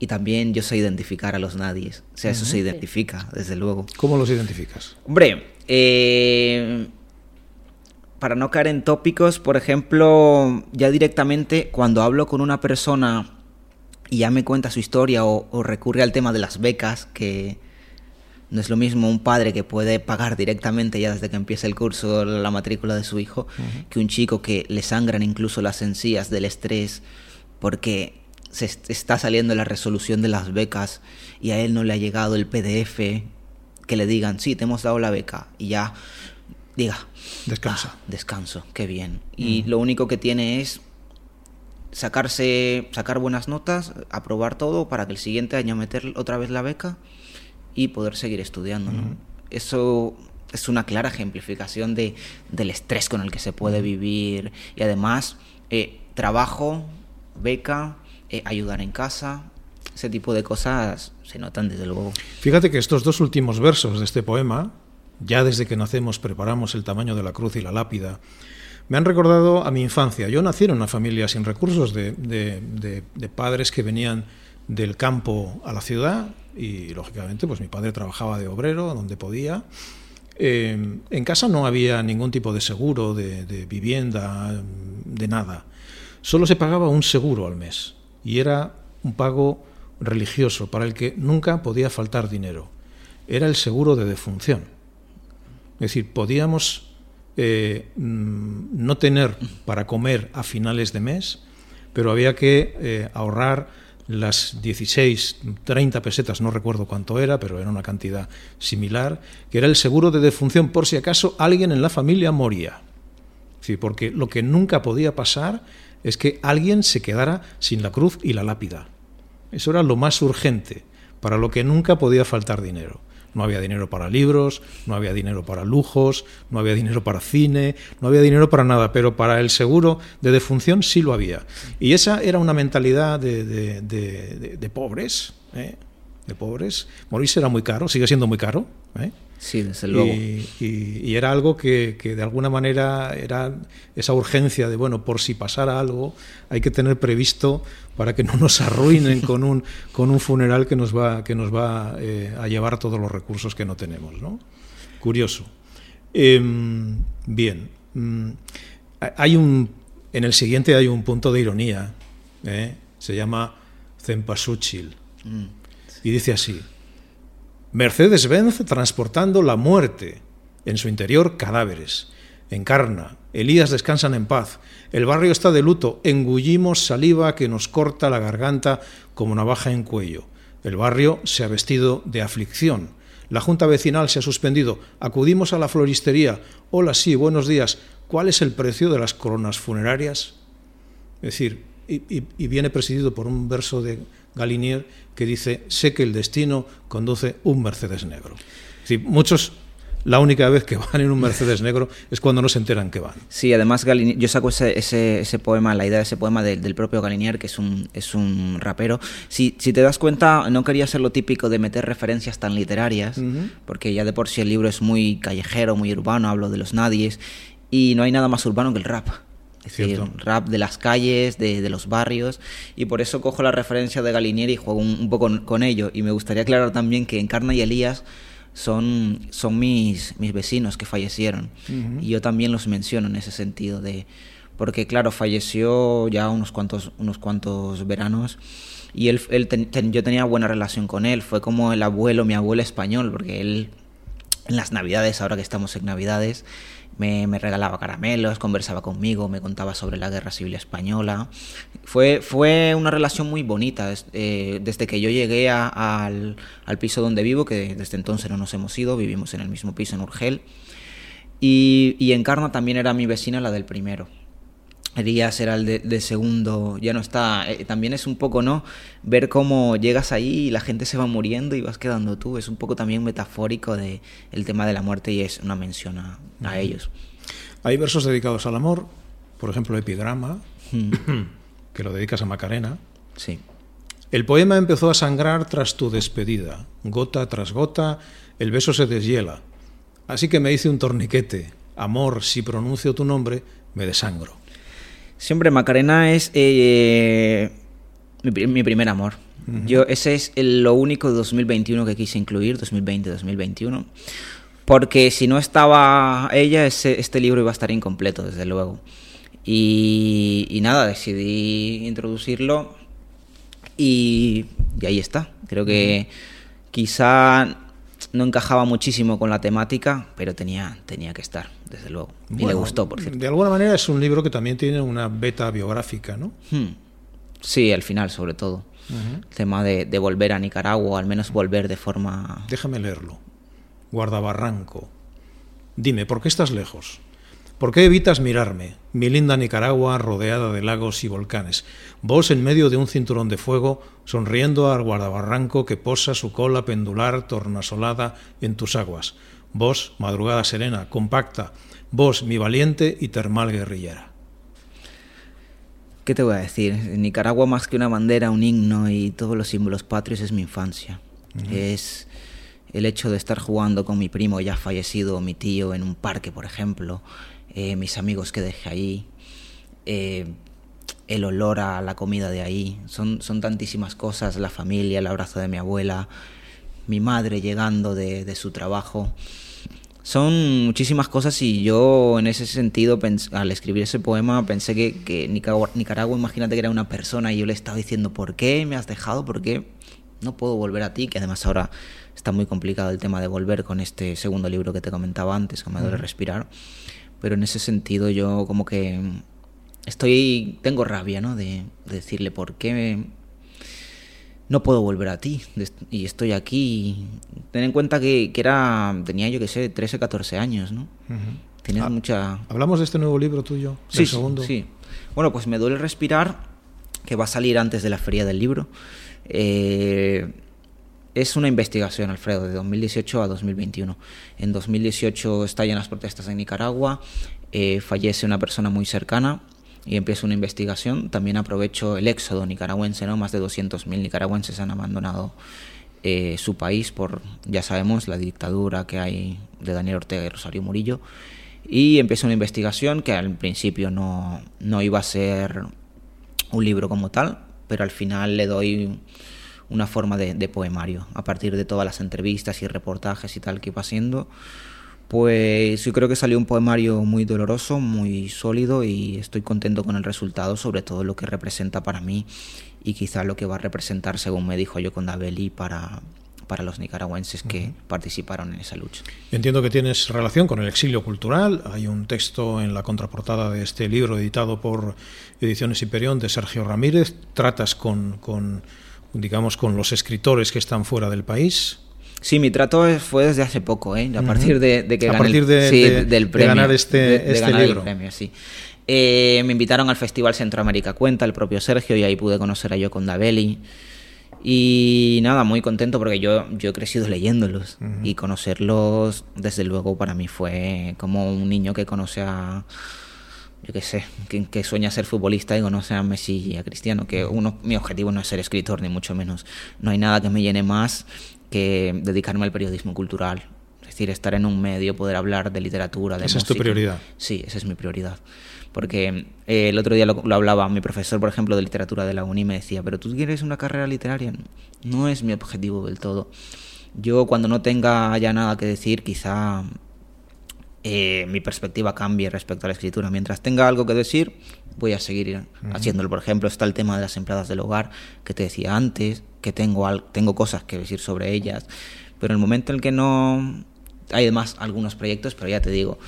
Speaker 1: Y también yo sé identificar a los nadies. O sea, eso se identifica, desde luego.
Speaker 2: ¿Cómo los identificas?
Speaker 1: Hombre, eh, para no caer en tópicos, por ejemplo, ya directamente cuando hablo con una persona y ya me cuenta su historia o, recurre al tema de las becas, que no es lo mismo un padre que puede pagar directamente ya desde que empieza el curso la matrícula de su hijo, que un chico que le sangran incluso las encías del estrés porque se está saliendo la resolución de las becas y a él no le ha llegado el PDF que le digan, sí, te hemos dado la beca y ya diga,
Speaker 2: descansa.
Speaker 1: Ah, descanso, qué bien. Y lo único que tiene es sacarse, sacar buenas notas, aprobar todo para que el siguiente año meter otra vez la beca y poder seguir estudiando. Eso es una clara ejemplificación de, del estrés con el que se puede vivir y además eh, trabajo, beca, eh, ayudar en casa, ese tipo de cosas se notan desde luego.
Speaker 2: Fíjate que estos dos últimos versos de este poema, ya desde que nacemos preparamos el tamaño de la cruz y la lápida, me han recordado a mi infancia. Yo nací en una familia sin recursos de, de, padres que venían del campo a la ciudad y lógicamente pues mi padre trabajaba de obrero donde podía. Eh, en casa no había ningún tipo de seguro, de vivienda, de nada. Solo se pagaba un seguro al mes y era un pago religioso para el que nunca podía faltar dinero. Era el seguro de defunción. Es decir, podíamos eh, mm, no tener para comer a finales de mes, pero había que eh, ahorrar las 16, 30 pesetas, no recuerdo cuánto era, pero era una cantidad similar, que era el seguro de defunción por si acaso alguien en la familia moría. Sí, porque lo que nunca podía pasar es que alguien se quedara sin la cruz y la lápida. Eso era lo más urgente, para lo que nunca podía faltar dinero. No había dinero para libros, no había dinero para lujos, no había dinero para cine, no había dinero para nada, pero para el seguro de defunción sí lo había. Y esa era una mentalidad de, pobres. ¿eh? De pobres. Morirse era muy caro, sigue siendo muy caro. ¿eh?
Speaker 1: Sí, desde luego.
Speaker 2: Y, era algo que, de alguna manera era esa urgencia de, bueno, por si pasara algo, hay que tener previsto para que no nos arruinen con un, con un funeral que nos va, que nos va eh, a llevar todos los recursos que no tenemos. ¿no? Curioso. Em, bien. Mm, hay un, en el siguiente hay un punto de ironía. ¿eh? Se llama Cempasúchil. Mm, y dice así. Mercedes-Benz transportando la muerte, en su interior cadáveres. Encarna, Elías descansan en paz, el barrio está de luto, engullimos saliva que nos corta la garganta como navaja en cuello. El barrio se ha vestido de aflicción. La junta vecinal se ha suspendido. Acudimos a la floristería. Hola, sí, buenos días. ¿Cuál es el precio de las coronas funerarias? Es decir, y, y viene presidido por un verso de Galinier que dice, sé que el destino conduce un Mercedes negro. muchos la única vez que van en un Mercedes negro es cuando no se enteran que van.
Speaker 1: Sí, además Galinier, yo saco ese, ese, poema, la idea de ese poema del propio Galinier, que es un, es un rapero. Si, si te das cuenta, no quería ser lo típico de meter referencias tan literarias, porque ya de por sí el libro es muy callejero, muy urbano, hablo de los nadies, y no hay nada más urbano que el rap. Es decir, rap de las calles, de, los barrios, y por eso cojo la referencia de Galinier y juego un, poco con, ello. Y me gustaría aclarar también que Encarna y Elías son, son mis, mis vecinos que fallecieron, y yo también los menciono en ese sentido, de porque claro, falleció ya unos cuantos, unos cuantos veranos, y él, él yo tenía buena relación con él, fue como el abuelo, mi abuelo español, porque él en las navidades, ahora que estamos en navidades, me, regalaba caramelos, conversaba conmigo, me contaba sobre la guerra civil española. Fue, fue una relación muy bonita eh, desde que yo llegué al, piso donde vivo, que desde entonces no nos hemos ido, vivimos en el mismo piso en Urgel. Y, y Encarna también era mi vecina, la del primero. Elías era el de, segundo, ya no está. Eh, también es un poco, ¿no? Ver cómo llegas ahí y la gente se va muriendo y vas quedando tú. Es un poco también metafórico de el tema de la muerte y es una mención a, ellos.
Speaker 2: Hay versos dedicados al amor, por ejemplo, Epigrama, hmm. que lo dedicas a Macarena.
Speaker 1: Sí.
Speaker 2: El poema empezó a sangrar tras tu despedida. Gota tras gota, el beso se deshiela. Así que me hice un torniquete. Amor, si pronuncio tu nombre, me desangro.
Speaker 1: Siempre Macarena es eh, mi, primer amor. Yo ese es lo único de 2021 que quise incluir, 2020-2021. Porque si no estaba ella, este libro iba a estar incompleto, desde luego. Y, nada, decidí introducirlo y, y, ahí está. Creo que quizá no encajaba muchísimo con la temática, pero tenía, tenía que estar, desde luego. y le gustó, por cierto.
Speaker 2: De alguna manera es un libro que también tiene una beta biográfica, ¿no? Hmm.
Speaker 1: Sí, al final, sobre todo. El tema de, de, volver a Nicaragua, o al menos volver de forma...
Speaker 2: Déjame leerlo. Guardabarranco. Dime, ¿por qué estás lejos? ¿Por qué evitas mirarme, mi linda Nicaragua rodeada de lagos y volcanes? Vos en medio de un cinturón de fuego, sonriendo al guardabarranco que posa su cola pendular tornasolada en tus aguas. Vos, madrugada serena, compacta. Vos, mi valiente y termal guerrillera.
Speaker 1: ¿Qué te voy a decir? Nicaragua más que una bandera, un himno y todos los símbolos patrios es mi infancia. Es el hecho de estar jugando con mi primo ya fallecido, mi tío, en un parque, por ejemplo eh, mis amigos que dejé ahí, eh, el olor a la comida de ahí. Son, son tantísimas cosas, la familia, el abrazo de mi abuela, mi madre llegando de, su trabajo. Son muchísimas cosas y yo en ese sentido, al escribir ese poema, pensé que, Nicaragua, Nicaragua, imagínate que era una persona y yo le estaba diciendo, ¿por qué me has dejado? ¿Por qué no puedo volver a ti? Que además ahora está muy complicado el tema de volver con este segundo libro que te comentaba antes, que me duele respirar pero en ese sentido yo como que estoy tengo rabia no de, decirle por qué no puedo volver a ti y estoy aquí. Ten en cuenta que, era, tenía yo que sé, 13, 14 años, ¿no?
Speaker 2: Ah, mucha... ¿Hablamos de este nuevo libro tuyo?
Speaker 1: Sí, segundo? sí. Bueno, pues me duele respirar, que va a salir antes de la feria del libro. Eh, es una investigación, Alfredo, de 2018 a 2021. En 2018 estallan las protestas en Nicaragua, eh, fallece una persona muy cercana y empieza una investigación. También aprovecho el éxodo nicaragüense, ¿no? Más de 200.000 nicaragüenses han abandonado eh, su país por, ya sabemos, la dictadura que hay de Daniel Ortega y Rosario Murillo. Y empieza una investigación que al principio no, no iba a ser un libro como tal, pero al final le doy una forma de, de, poemario, a partir de todas las entrevistas y reportajes y tal que iba haciendo. Pues yo creo que salió un poemario muy doloroso, muy sólido y estoy contento con el resultado, sobre todo lo que representa para mí y quizá lo que va a representar, según me dijo yo con Dabeli, para, para los nicaragüenses que participaron en esa lucha.
Speaker 2: Entiendo que tienes relación con el exilio cultural. Hay un texto en la contraportada de este libro editado por Ediciones Hiperión de Sergio Ramírez. Tratas con, con, digamos, con los escritores que están fuera del país.
Speaker 1: Sí, mi trato fue desde hace poco, ¿eh? a partir de, que
Speaker 2: a partir de, del premio, ganar este, este libro.
Speaker 1: premio, sí. Eh, me invitaron al Festival Centroamérica Cuenta, el propio Sergio, y ahí pude conocer a con Davelli. Y nada, muy contento porque yo, yo he crecido leyéndolos y conocerlos, desde luego, para mí fue como un niño que conoce a, yo qué sé, que, sueña ser futbolista y conoce a Messi y a Cristiano, que uno, mi objetivo no es ser escritor, ni mucho menos. No hay nada que me llene más que dedicarme al periodismo cultural. Es decir, estar en un medio, poder hablar de literatura, de
Speaker 2: Esa es tu prioridad.
Speaker 1: Sí, esa es mi prioridad. Porque eh, el otro día lo, hablaba mi profesor, por ejemplo, de literatura de la uni, me decía, pero tú quieres una carrera literaria. No es mi objetivo del todo. Yo cuando no tenga ya nada que decir, quizá eh, mi perspectiva cambie respecto a la escritura. Mientras tenga algo que decir, voy a seguir haciéndolo. Por ejemplo, está el tema de las empleadas del hogar que te decía antes, que tengo, tengo cosas que decir sobre ellas, pero en el momento en el que no... Hay además algunos proyectos, pero ya te digo,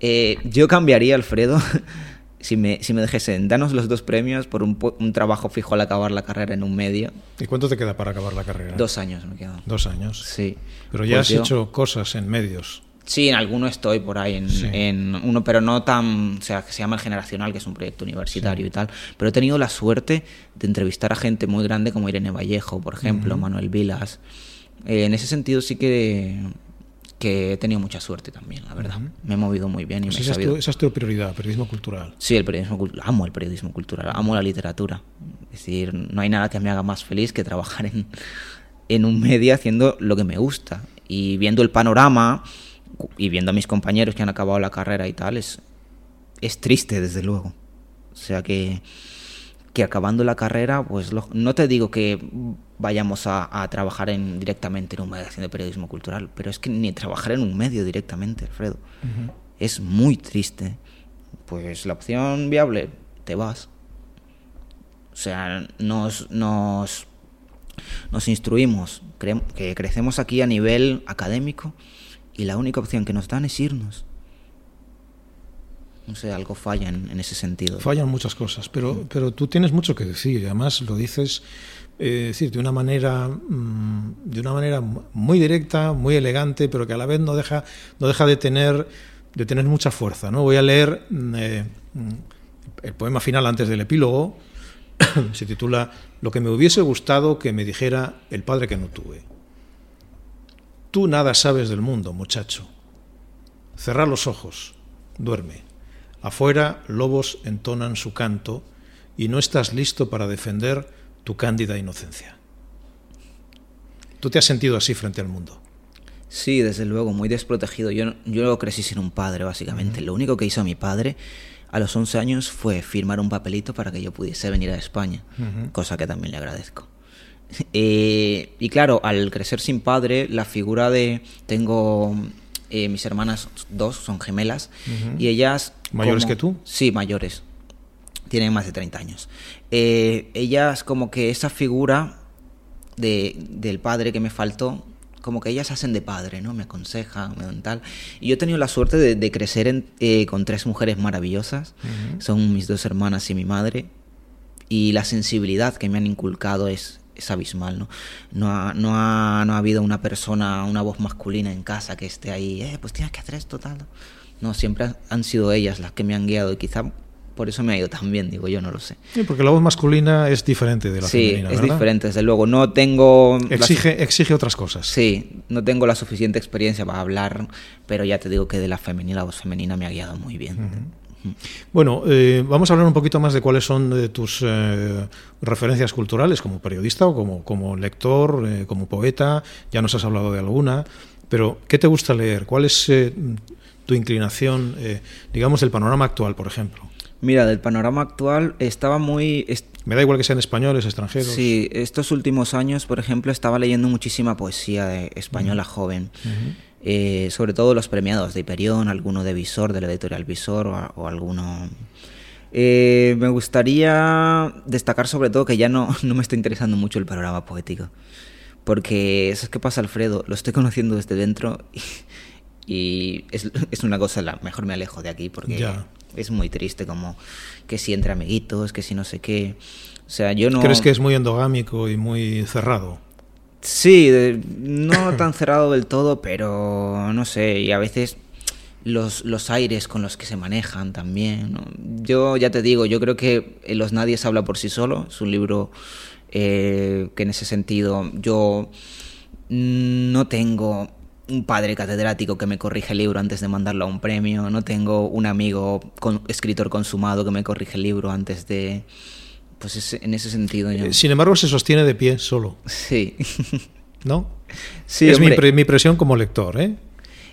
Speaker 1: eh, yo cambiaría, Alfredo, si me, si me dejesen, danos los dos premios por un, un, trabajo fijo al acabar la carrera en un medio.
Speaker 2: ¿Y cuánto te queda para acabar la carrera?
Speaker 1: Dos años me quedan.
Speaker 2: Dos años.
Speaker 1: Sí.
Speaker 2: Pero ya pues has hecho cosas en medios.
Speaker 1: Sí, en alguno estoy por ahí, en, uno, pero no tan, o sea, que se llama El Generacional, que es un proyecto universitario y tal. Pero he tenido la suerte de entrevistar a gente muy grande como Irene Vallejo, por ejemplo, Manuel Vilas. Eh, en ese sentido sí que, que he tenido mucha suerte también, la verdad. Me he movido muy bien y
Speaker 2: pues
Speaker 1: me
Speaker 2: esa, es tu, tu prioridad, periodismo cultural.
Speaker 1: Sí, el periodismo cultural. Amo el periodismo cultural, amo la literatura. Es decir, no hay nada que me haga más feliz que trabajar en, en un medio haciendo lo que me gusta y viendo el panorama y viendo a mis compañeros que han acabado la carrera y tal, es, es triste, desde luego. O sea que, que acabando la carrera, pues no te digo que vayamos a, trabajar en, directamente en un medio de periodismo cultural, pero es que ni trabajar en un medio directamente, Alfredo. Es muy triste. Pues la opción viable, te vas. O sea, nos, nos, nos instruimos, que crecemos aquí a nivel académico, y la única opción que nos dan es irnos. No sé, algo falla en, ese sentido.
Speaker 2: Fallan muchas cosas, pero, pero tú tienes mucho que decir y además lo dices eh, decir, de una manera mm, de una manera muy directa, muy elegante, pero que a la vez no deja, no deja de tener de tener mucha fuerza. ¿no? Voy a leer mm, eh, mm, el poema final antes del epílogo. Se titula Lo que me hubiese gustado que me dijera el padre que no tuve. Tú nada sabes del mundo, muchacho. Cerra los ojos, duerme. Afuera lobos entonan su canto y no estás listo para defender tu cándida inocencia. ¿Tú te has sentido así frente al mundo?
Speaker 1: Sí, desde luego, muy desprotegido. Yo, yo crecí sin un padre, básicamente. Lo único que hizo mi padre a los 11 años fue firmar un papelito para que yo pudiese venir a España, cosa que también le agradezco. Eh, y claro, al crecer sin padre, la figura de... Tengo eh, mis hermanas, dos, son gemelas, y ellas...
Speaker 2: ¿Mayores que tú?
Speaker 1: Sí, mayores. Tienen más de 30 años. Eh, ellas como que esa figura de, del padre que me faltó, como que ellas hacen de padre, ¿no? Me aconsejan, me dan tal. Y yo he tenido la suerte de, crecer con tres mujeres maravillosas. Son mis dos hermanas y mi madre. Y la sensibilidad que me han inculcado es, es abismal, ¿no? No ha, no, ha, no ha habido una persona, una voz masculina en casa que esté ahí, eh, pues tienes que hacer esto, tal. No, siempre han sido ellas las que me han guiado y quizá por eso me ha ido tan bien, digo yo, no lo sé.
Speaker 2: Sí, porque la voz masculina es diferente de la femenina.
Speaker 1: Sí, es diferente, desde luego. No tengo.
Speaker 2: Exige, exige otras cosas.
Speaker 1: Sí, no tengo la suficiente experiencia para hablar, pero ya te digo que de la femenina, la voz femenina me ha guiado muy bien.
Speaker 2: Bueno, eh, vamos a hablar un poquito más de cuáles son eh, tus eh, referencias culturales como periodista o como, como lector, como poeta. Ya nos has hablado de alguna, pero ¿qué te gusta leer? ¿Cuál es tu inclinación, digamos, del panorama actual, por ejemplo?
Speaker 1: Mira, del panorama actual estaba muy...
Speaker 2: Me da igual que sean españoles, extranjeros.
Speaker 1: Sí, estos últimos años, por ejemplo, estaba leyendo muchísima poesía española joven. Eh, sobre todo los premiados de Hiperión, alguno de Visor, de la editorial Visor o, alguno... Eh, me gustaría destacar sobre todo que ya no, no me está interesando mucho el panorama poético. Porque eso es que pasa, Alfredo, lo estoy conociendo desde dentro y, es, es, una cosa, la, mejor me alejo de aquí porque es muy triste como que si entre amiguitos, que si no sé qué. O sea, yo no...
Speaker 2: ¿Crees que es muy endogámico y muy cerrado?
Speaker 1: Sí, no tan cerrado del todo, pero no sé, y a veces los, los aires con los que se manejan también. Yo ya te digo, yo creo que Los Nadies habla por sí solo, es un libro eh, que en ese sentido yo no tengo un padre catedrático que me corrige el libro antes de mandarlo a un premio, no tengo un amigo con, escritor consumado que me corrige el libro antes de pues en ese sentido.
Speaker 2: Eh, sin embargo, se sostiene de pie solo.
Speaker 1: Sí.
Speaker 2: ¿No? Sí, es mi, mi, presión como lector, ¿eh?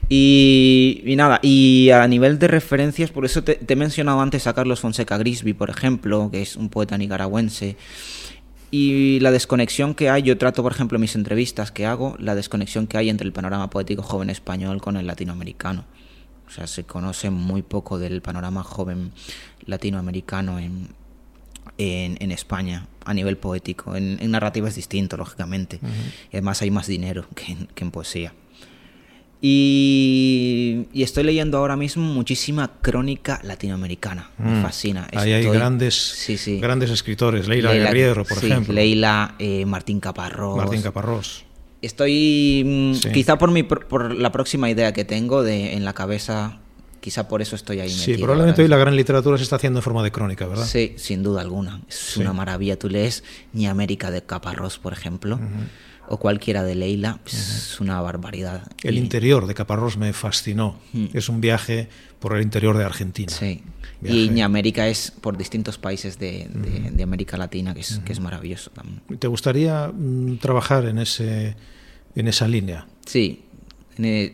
Speaker 1: Y, nada, y a nivel de referencias, por eso te, he mencionado antes a Carlos Fonseca Grisby, por ejemplo, que es un poeta nicaragüense. Y la desconexión que hay, yo trato, por ejemplo, en mis entrevistas que hago, la desconexión que hay entre el panorama poético joven español con el latinoamericano. O sea, se conoce muy poco del panorama joven latinoamericano en, en, España a nivel poético. En, narrativa es distinto, lógicamente. Y además hay más dinero que en, poesía. Y, estoy leyendo ahora mismo muchísima crónica latinoamericana. Me mm. fascina.
Speaker 2: Ahí hay grandes, grandes escritores. Leila, Guerriero, por ejemplo.
Speaker 1: Leila, eh, Martín Caparrós.
Speaker 2: Martín Caparrós.
Speaker 1: Estoy, mm, quizá por, mi, por la próxima idea que tengo de, en la cabeza, Quizá por eso estoy ahí.
Speaker 2: Sí, probablemente hoy la gran literatura se está haciendo en forma de crónica, ¿verdad?
Speaker 1: Sí, sin duda alguna. Es una maravilla. Tú lees Ni América de Caparrós, por ejemplo, o cualquiera de Leila, pues, es una barbaridad.
Speaker 2: El interior de Caparrós me fascinó. Es un viaje por el interior de Argentina.
Speaker 1: Sí. Y Ni América es por distintos países de, América Latina, que es, que es maravilloso también.
Speaker 2: ¿Te gustaría mm, trabajar en, ese, en esa línea?
Speaker 1: Sí,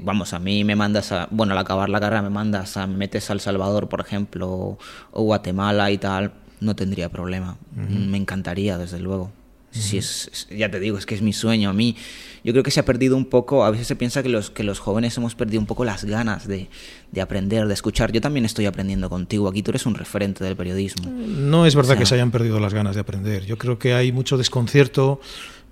Speaker 1: vamos, a mí me mandas a, bueno, al acabar la carrera me mandas a, me metes a El Salvador, por ejemplo, o, Guatemala y tal, no tendría problema. Me encantaría, desde luego. Si es, ya te digo, es que es mi sueño. A mí, yo creo que se ha perdido un poco, a veces se piensa que los, que los jóvenes hemos perdido un poco las ganas de, de aprender, de escuchar. Yo también estoy aprendiendo contigo. Aquí tú eres un referente del periodismo.
Speaker 2: No es verdad que se hayan perdido las ganas de aprender. Yo creo que hay mucho desconcierto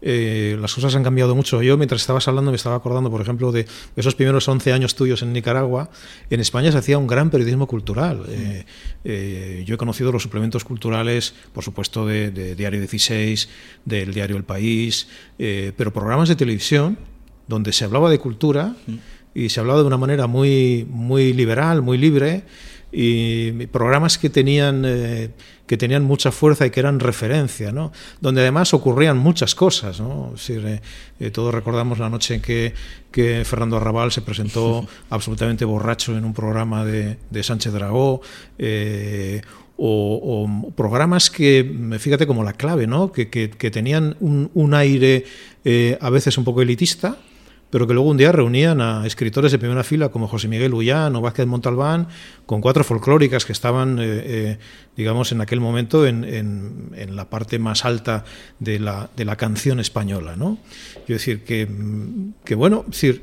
Speaker 2: eh, las cosas han cambiado mucho. Yo, mientras estabas hablando, me estaba acordando, por ejemplo, de esos primeros 11 años tuyos en Nicaragua. En España se hacía un gran periodismo cultural. Eh, eh, yo he conocido los suplementos culturales, por supuesto, de, Diario 16, del diario El País, pero programas de televisión donde se hablaba de cultura y se hablaba de una manera muy, muy liberal, muy libre y programas que tenían, eh, que tenían mucha fuerza y que eran referencia, ¿no? donde además ocurrían muchas cosas. ¿no? Eh, eh, todos recordamos la noche en que, que, Fernando Arrabal se presentó absolutamente borracho en un programa de, de Sánchez Dragó. O, programas que, fíjate como la clave, ¿no? que, que, que tenían un, un aire a veces un poco elitista, pero que luego un día reunían a escritores de primera fila como José Miguel Ullán o Vázquez Montalbán, con cuatro folclóricas que estaban, eh, eh, digamos, en aquel momento en, la parte más alta de la, canción española. ¿no? Quiero decir que, que, bueno, decir,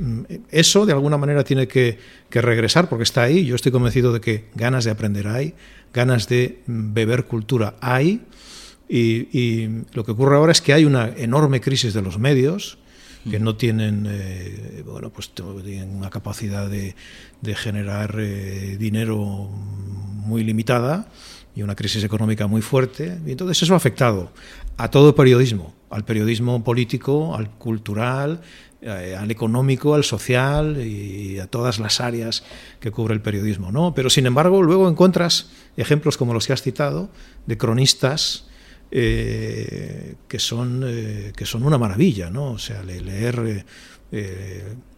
Speaker 2: eso de alguna manera tiene que, regresar porque está ahí. Yo estoy convencido de que ganas de aprender hay, ganas de beber cultura hay. Y lo que ocurre ahora es que hay una enorme crisis de los medios, que no tienen, eh, bueno, pues tienen una capacidad de, de generar eh, dinero muy limitada y una crisis económica muy fuerte. Y entonces eso ha afectado. a todo periodismo, al periodismo político, al cultural, eh, al económico, al social y a todas las áreas que cubre el periodismo. ¿no? Pero sin embargo, luego encuentras ejemplos como los que has citado, de cronistas eh, que, son, eh, que son una maravilla, ¿no? O sea, leer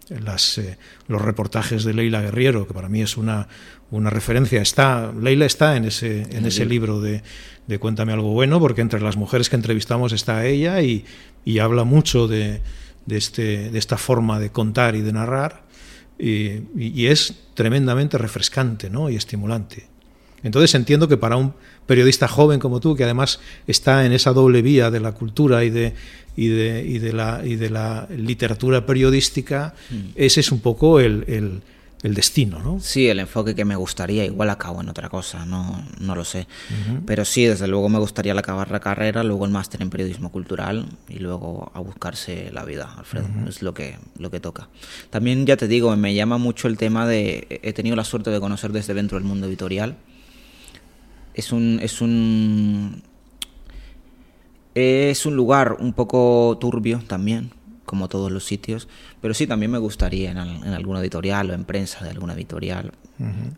Speaker 2: las, los reportajes de Leila Guerriero, que para mí es una, una referencia. Está, Leila está en ese, en ese libro de, de, Cuéntame algo bueno, porque entre las mujeres que entrevistamos está ella y, y habla mucho de, de, este, de esta forma de contar y de narrar, y, es tremendamente refrescante ¿no? y estimulante. Entonces entiendo que para un periodista joven como tú, que además está en esa doble vía de la cultura y de, y de, y de, la, y de la literatura periodística, mm. ese es un poco el el destino, ¿no?
Speaker 1: Sí, el enfoque que me gustaría, igual acabo en otra cosa, no, no lo sé. Pero sí, desde luego me gustaría acabar la carrera, luego el máster en periodismo cultural y luego a buscarse la vida, Alfredo. Es lo que, lo que toca. También ya te digo, me llama mucho el tema de. He tenido la suerte de conocer desde dentro del mundo editorial. Es un. Es un. Es un lugar un poco turbio también, como todos los sitios, pero sí también me gustaría en, en alguna editorial o en prensa de alguna editorial.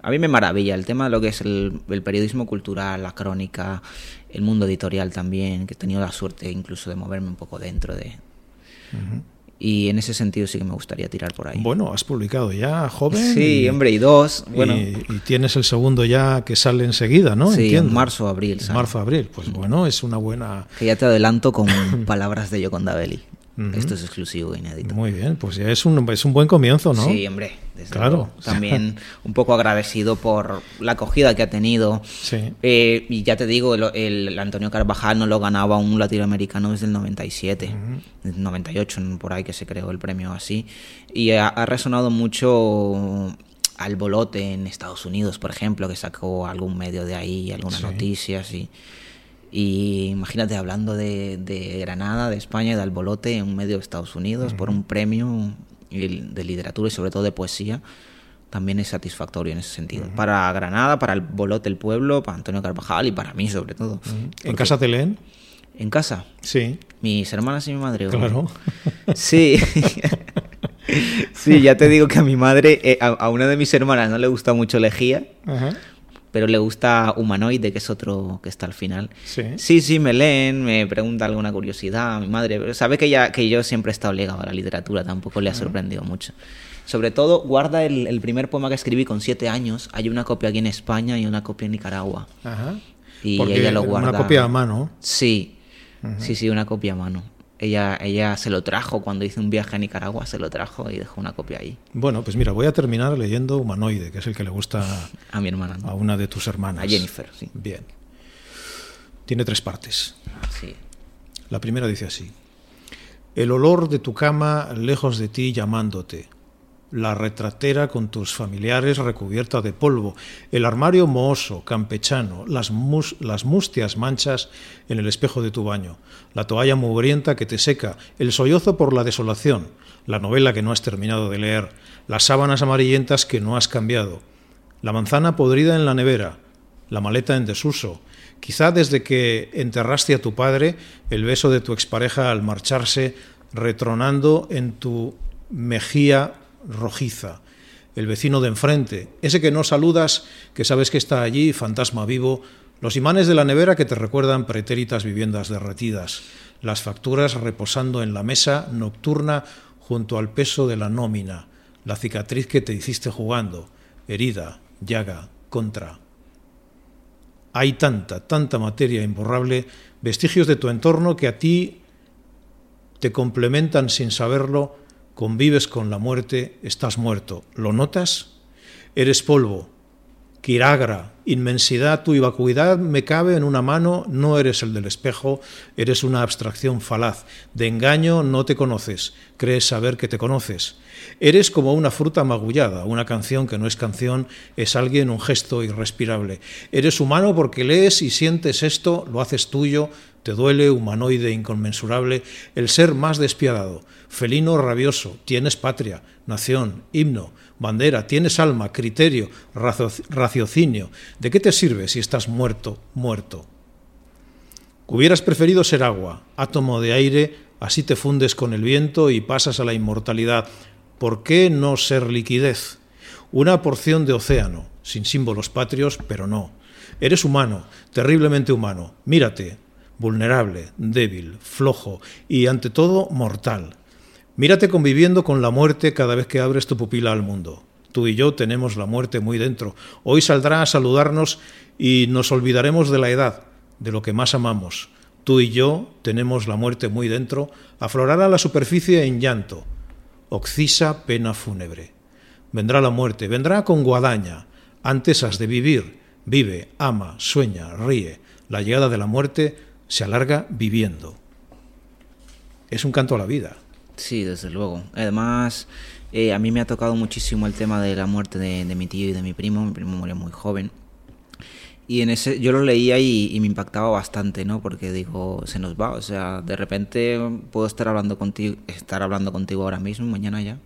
Speaker 1: A mí me maravilla el tema de lo que es el, periodismo cultural, la crónica, el mundo editorial también, que he tenido la suerte incluso de moverme un poco dentro de... Y en ese sentido sí que me gustaría tirar por ahí.
Speaker 2: Bueno, has publicado ya, joven.
Speaker 1: Sí, hombre, y dos. Bueno.
Speaker 2: Y, tienes el segundo ya que sale enseguida, ¿no?
Speaker 1: Sí, en marzo abril.
Speaker 2: Marzo abril, pues bueno, es una buena.
Speaker 1: Que ya te adelanto con palabras de Yoconda Belli. Esto es exclusivo e inédito.
Speaker 2: Muy bien, pues ya es un, es un buen comienzo, ¿no?
Speaker 1: Sí, hombre. claro. También un poco agradecido por la acogida que ha tenido.
Speaker 2: Sí.
Speaker 1: Eh, y ya te digo, el, Antonio Carvajal no lo ganaba un latinoamericano desde el 97, el 98, por ahí que se creó el premio así. Y ha, resonado mucho al bolote en Estados Unidos, por ejemplo, que sacó algún medio de ahí, algunas noticias y y imagínate hablando de, Granada, de España, de Albolote, en un medio de Estados Unidos, por un premio de literatura y sobre todo de poesía, también es satisfactorio en ese sentido. Para Granada, para el Bolote, el pueblo, para Antonio Carvajal y para mí sobre todo.
Speaker 2: ¿En casa te leen?
Speaker 1: ¿En casa?
Speaker 2: Sí.
Speaker 1: Mis hermanas y mi madre.
Speaker 2: Claro.
Speaker 1: Sí. sí, ya te digo que a mi madre, eh, a, una de mis hermanas no le gusta mucho Lejía. Ajá pero le gusta Humanoide, que es otro que está al final.
Speaker 2: Sí,
Speaker 1: sí, sí me leen, me pregunta alguna curiosidad, mi madre, pero sabe que, ya, que yo siempre he estado ligado a la literatura, tampoco le ha sorprendido mucho. Sobre todo, guarda el, primer poema que escribí con siete años, hay una copia aquí en España y una copia en Nicaragua.
Speaker 2: Ajá.
Speaker 1: Y ella lo guarda.
Speaker 2: Una copia a mano.
Speaker 1: Sí, sí, sí, una copia a mano. Ella, ella se lo trajo cuando hice un viaje a Nicaragua, se lo trajo y dejó una copia ahí.
Speaker 2: Bueno, pues mira, voy a terminar leyendo Humanoide, que es el que le gusta
Speaker 1: a mi hermana.
Speaker 2: A una de tus hermanas.
Speaker 1: A Jennifer, sí.
Speaker 2: Bien. Tiene tres partes.
Speaker 1: Sí.
Speaker 2: La primera dice así. El olor de tu cama lejos de ti llamándote la retratera con tus familiares recubierta de polvo, el armario mohoso, campechano, las, las mustias manchas en el espejo de tu baño, la toalla mugrienta que te seca, el sollozo por la desolación, la novela que no has terminado de leer, las sábanas amarillentas que no has cambiado, la manzana podrida en la nevera, la maleta en desuso, quizá desde que enterraste a tu padre, el beso de tu expareja al marcharse, retronando en tu mejilla rojiza, el vecino de enfrente, ese que no saludas, que sabes que está allí, fantasma vivo, los imanes de la nevera que te recuerdan pretéritas viviendas derretidas, las facturas reposando en la mesa nocturna junto al peso de la nómina, la cicatriz que te hiciste jugando, herida, llaga, contra. Hay tanta, tanta materia imborrable, vestigios de tu entorno que a ti te complementan sin saberlo convives con la muerte, estás muerto. ¿Lo notas? Eres polvo, quiragra, inmensidad, tu vacuidad me cabe en una mano, no eres el del espejo, eres una abstracción falaz. De engaño no te conoces, crees saber que te conoces. Eres como una fruta magullada, una canción que no es canción, es alguien, un gesto irrespirable. Eres humano porque lees y sientes esto, lo haces tuyo, te duele, humanoide inconmensurable, el ser más despiadado, felino rabioso, tienes patria, nación, himno, bandera, tienes alma, criterio, raciocinio. ¿De qué te sirve si estás muerto, muerto? Hubieras preferido ser agua, átomo de aire, así te fundes con el viento y pasas a la inmortalidad. ¿Por qué no ser liquidez? Una porción de océano, sin símbolos patrios, pero no. Eres humano, terriblemente humano. Mírate, vulnerable, débil, flojo y ante todo mortal. Mírate conviviendo con la muerte cada vez que abres tu pupila al mundo. Tú y yo tenemos la muerte muy dentro. Hoy saldrá a saludarnos y nos olvidaremos de la edad, de lo que más amamos. Tú y yo tenemos la muerte muy dentro, aflorará la superficie en llanto. Occisa pena fúnebre. Vendrá la muerte, vendrá con guadaña. Antes has de vivir. Vive, ama, sueña, ríe. La llegada de la muerte se alarga viviendo. Es un canto a la vida.
Speaker 1: Sí, desde luego. Además, eh, a mí me ha tocado muchísimo el tema de la muerte de, mi tío y de mi primo. Mi primo murió muy joven. Y en ese, yo lo leía y, me impactaba bastante, ¿no? Porque digo, se nos va. O sea, de repente puedo estar hablando contigo, estar hablando contigo ahora mismo, mañana ya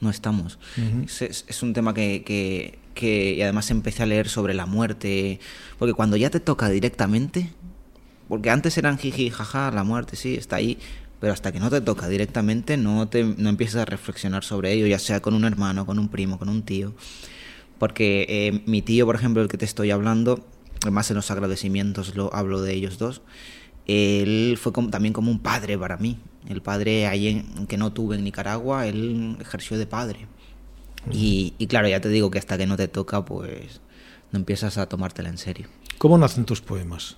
Speaker 1: no estamos. es, un tema que, que, que, y además empecé a leer sobre la muerte, porque cuando ya te toca directamente, porque antes eran jiji, jaja, la muerte, sí, está ahí, pero hasta que no te toca directamente no, te, no empiezas a reflexionar sobre ello, ya sea con un hermano, con un primo, con un tío. Porque eh, mi tío, por ejemplo, el que te estoy hablando, además en los agradecimientos lo hablo de ellos dos, él fue también como un padre para mí. El padre ahí que no tuve en Nicaragua, él ejerció de padre. Y, y, claro, ya te digo que hasta que no te toca, pues no empiezas a tomártela en serio.
Speaker 2: ¿Cómo nacen tus poemas?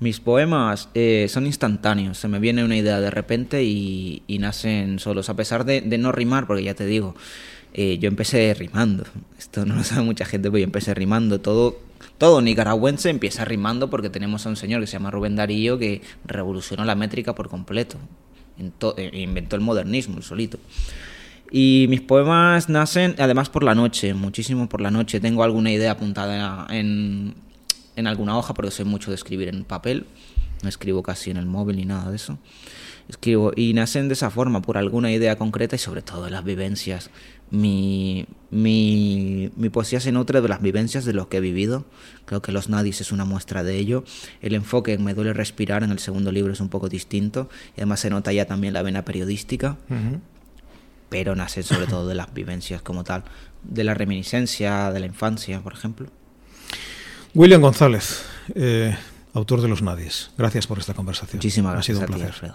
Speaker 1: Mis poemas eh, son instantáneos, se me viene una idea de repente y, nacen solos, a pesar de, no rimar, porque ya te digo, eh, yo empecé rimando, esto no lo sabe mucha gente, pero yo empecé rimando, todo, todo nicaragüense empieza rimando porque tenemos a un señor que se llama Rubén Darío que revolucionó la métrica por completo, eh, inventó el modernismo, el solito. Y mis poemas nacen además por la noche, muchísimo por la noche. Tengo alguna idea apuntada en, en alguna hoja, porque soy mucho de escribir en papel, no escribo casi en el móvil ni nada de eso. Escribo y nacen de esa forma, por alguna idea concreta y sobre todo de las vivencias. Mi, mi, mi poesía se nutre de las vivencias de lo que he vivido. Creo que Los Nadis es una muestra de ello. El enfoque en Me duele respirar en el segundo libro es un poco distinto. Y además se nota ya también la vena periodística. Pero nace sobre todo de las vivencias como tal. De la reminiscencia de la infancia, por ejemplo.
Speaker 2: William González, eh, autor de Los Nadies. Gracias por esta conversación.
Speaker 1: Muchísimas gracias. Ha sido un placer.